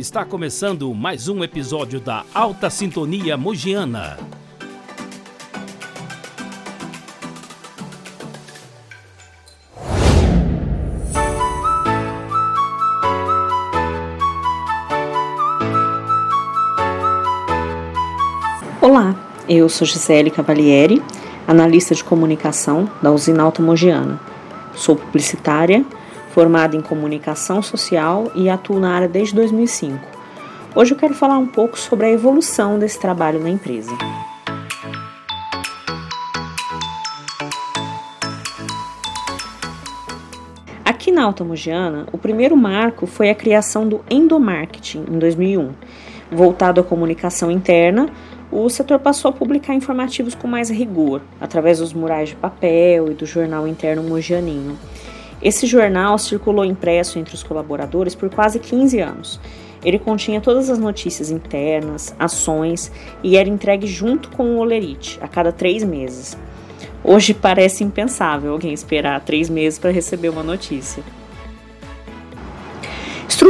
Está começando mais um episódio da Alta Sintonia Mogiana. Olá, eu sou Gisele Cavalieri, analista de comunicação da usina Alta Mogiana. Sou publicitária formada em comunicação social e atuo na área desde 2005. Hoje eu quero falar um pouco sobre a evolução desse trabalho na empresa. Aqui na Alta Mogiana, o primeiro marco foi a criação do endomarketing em 2001. Voltado à comunicação interna, o setor passou a publicar informativos com mais rigor, através dos murais de papel e do jornal interno mogianinho. Esse jornal circulou impresso entre os colaboradores por quase 15 anos. Ele continha todas as notícias internas, ações e era entregue junto com o Olerite a cada três meses. Hoje parece impensável alguém esperar três meses para receber uma notícia.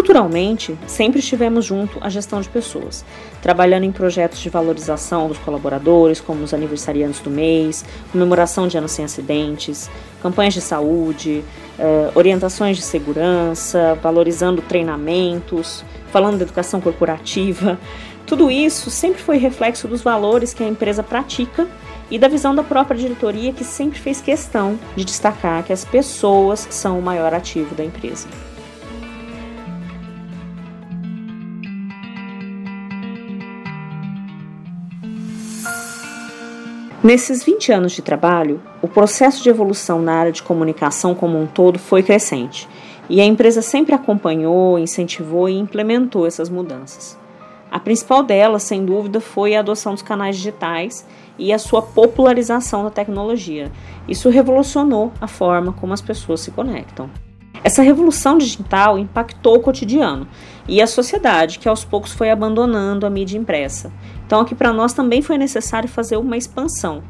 Estruturalmente, sempre estivemos junto à gestão de pessoas, trabalhando em projetos de valorização dos colaboradores, como os aniversariantes do mês, comemoração de anos sem acidentes, campanhas de saúde, uh, orientações de segurança, valorizando treinamentos, falando de educação corporativa. Tudo isso sempre foi reflexo dos valores que a empresa pratica e da visão da própria diretoria, que sempre fez questão de destacar que as pessoas são o maior ativo da empresa. Nesses 20 anos de trabalho, o processo de evolução na área de comunicação como um todo foi crescente, e a empresa sempre acompanhou, incentivou e implementou essas mudanças. A principal delas, sem dúvida, foi a adoção dos canais digitais e a sua popularização da tecnologia. Isso revolucionou a forma como as pessoas se conectam. Essa revolução digital impactou o cotidiano e a sociedade, que aos poucos foi abandonando a mídia impressa. Então, aqui para nós também foi necessário fazer uma expansão,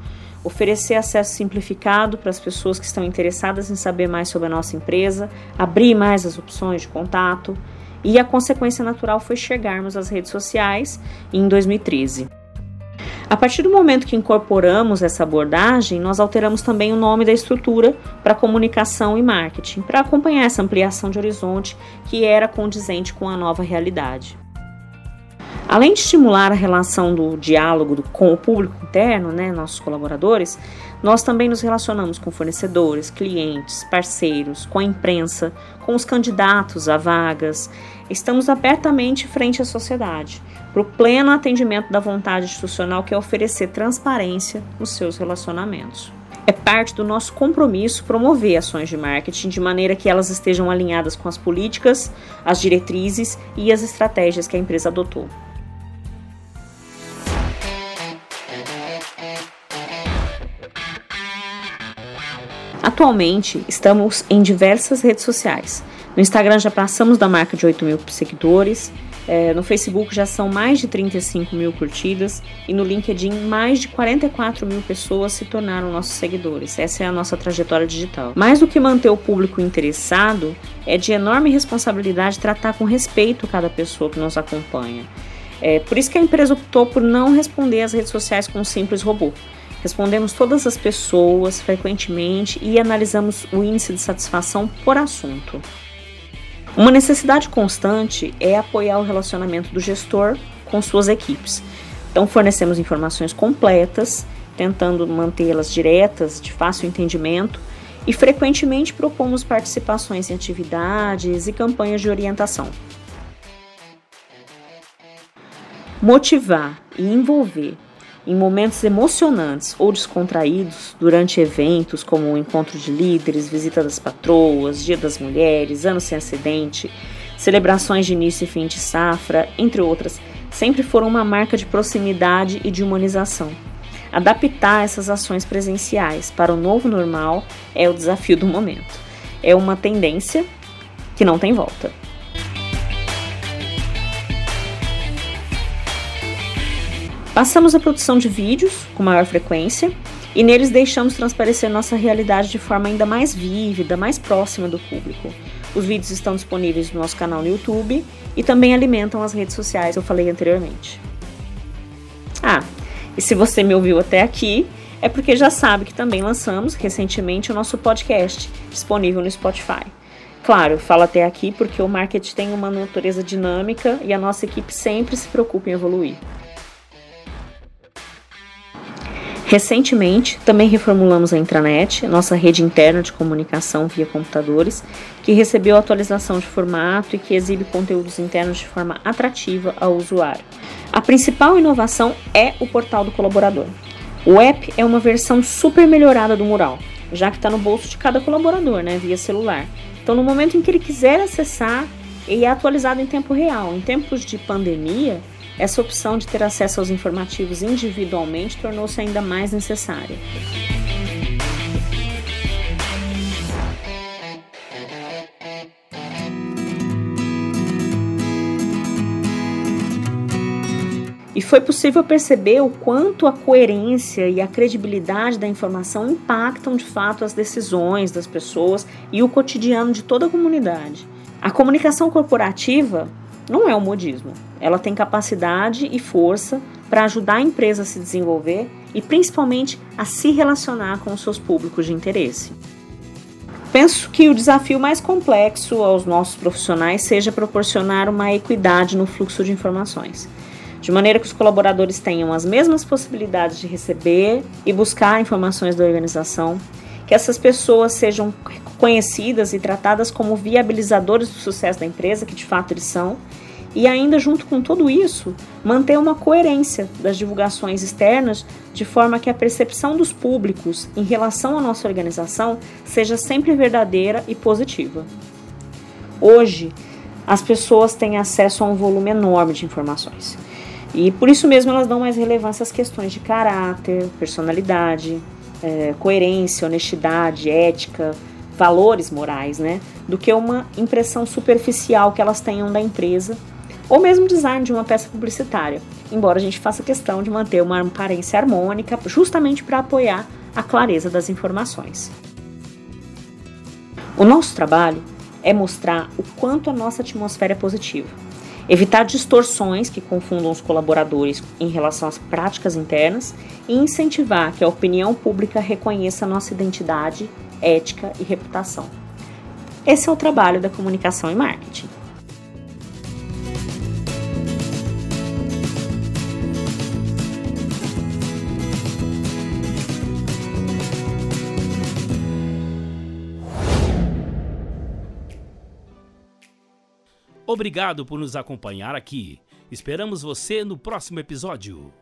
oferecer acesso simplificado para as pessoas que estão interessadas em saber mais sobre a nossa empresa, abrir mais as opções de contato, e a consequência natural foi chegarmos às redes sociais em 2013. A partir do momento que incorporamos essa abordagem, nós alteramos também o nome da estrutura para comunicação e marketing, para acompanhar essa ampliação de horizonte que era condizente com a nova realidade. Além de estimular a relação do diálogo com o público interno, né, nossos colaboradores, nós também nos relacionamos com fornecedores, clientes, parceiros, com a imprensa, com os candidatos a vagas. Estamos abertamente frente à sociedade para o pleno atendimento da vontade institucional que é oferecer transparência nos seus relacionamentos. É parte do nosso compromisso promover ações de marketing de maneira que elas estejam alinhadas com as políticas, as diretrizes e as estratégias que a empresa adotou. Atualmente, estamos em diversas redes sociais. No Instagram já passamos da marca de 8 mil seguidores, é, no Facebook já são mais de 35 mil curtidas e no LinkedIn mais de 44 mil pessoas se tornaram nossos seguidores. Essa é a nossa trajetória digital. Mais do que manter o público interessado, é de enorme responsabilidade tratar com respeito cada pessoa que nos acompanha. É por isso que a empresa optou por não responder às redes sociais com um simples robô. Respondemos todas as pessoas frequentemente e analisamos o índice de satisfação por assunto. Uma necessidade constante é apoiar o relacionamento do gestor com suas equipes. Então, fornecemos informações completas, tentando mantê-las diretas, de fácil entendimento, e frequentemente propomos participações em atividades e campanhas de orientação. Motivar e envolver em momentos emocionantes ou descontraídos durante eventos como o encontro de líderes, visita das patroas, Dia das Mulheres, Ano Sem Acidente, celebrações de início e fim de safra, entre outras, sempre foram uma marca de proximidade e de humanização. Adaptar essas ações presenciais para o novo normal é o desafio do momento. É uma tendência que não tem volta. Passamos a produção de vídeos com maior frequência e neles deixamos transparecer nossa realidade de forma ainda mais vívida, mais próxima do público. Os vídeos estão disponíveis no nosso canal no YouTube e também alimentam as redes sociais que eu falei anteriormente. Ah, e se você me ouviu até aqui, é porque já sabe que também lançamos recentemente o nosso podcast, disponível no Spotify. Claro, falo até aqui porque o marketing tem uma natureza dinâmica e a nossa equipe sempre se preocupa em evoluir. Recentemente, também reformulamos a intranet, nossa rede interna de comunicação via computadores, que recebeu atualização de formato e que exibe conteúdos internos de forma atrativa ao usuário. A principal inovação é o portal do colaborador. O app é uma versão super melhorada do mural, já que está no bolso de cada colaborador, né, via celular. Então, no momento em que ele quiser acessar, ele é atualizado em tempo real. Em tempos de pandemia, essa opção de ter acesso aos informativos individualmente tornou-se ainda mais necessária. E foi possível perceber o quanto a coerência e a credibilidade da informação impactam de fato as decisões das pessoas e o cotidiano de toda a comunidade. A comunicação corporativa não é um modismo. Ela tem capacidade e força para ajudar a empresa a se desenvolver e principalmente a se relacionar com os seus públicos de interesse. Penso que o desafio mais complexo aos nossos profissionais seja proporcionar uma equidade no fluxo de informações, de maneira que os colaboradores tenham as mesmas possibilidades de receber e buscar informações da organização, que essas pessoas sejam conhecidas e tratadas como viabilizadores do sucesso da empresa, que de fato eles são, e ainda junto com tudo isso, manter uma coerência das divulgações externas de forma que a percepção dos públicos em relação à nossa organização seja sempre verdadeira e positiva. Hoje, as pessoas têm acesso a um volume enorme de informações. E por isso mesmo elas dão mais relevância às questões de caráter, personalidade, é, coerência, honestidade, ética, valores morais, né? Do que uma impressão superficial que elas tenham da empresa ou mesmo design de uma peça publicitária, embora a gente faça questão de manter uma aparência harmônica justamente para apoiar a clareza das informações. O nosso trabalho é mostrar o quanto a nossa atmosfera é positiva, evitar distorções que confundam os colaboradores em relação às práticas internas e incentivar que a opinião pública reconheça nossa identidade, ética e reputação. Esse é o trabalho da comunicação e marketing. Obrigado por nos acompanhar aqui. Esperamos você no próximo episódio.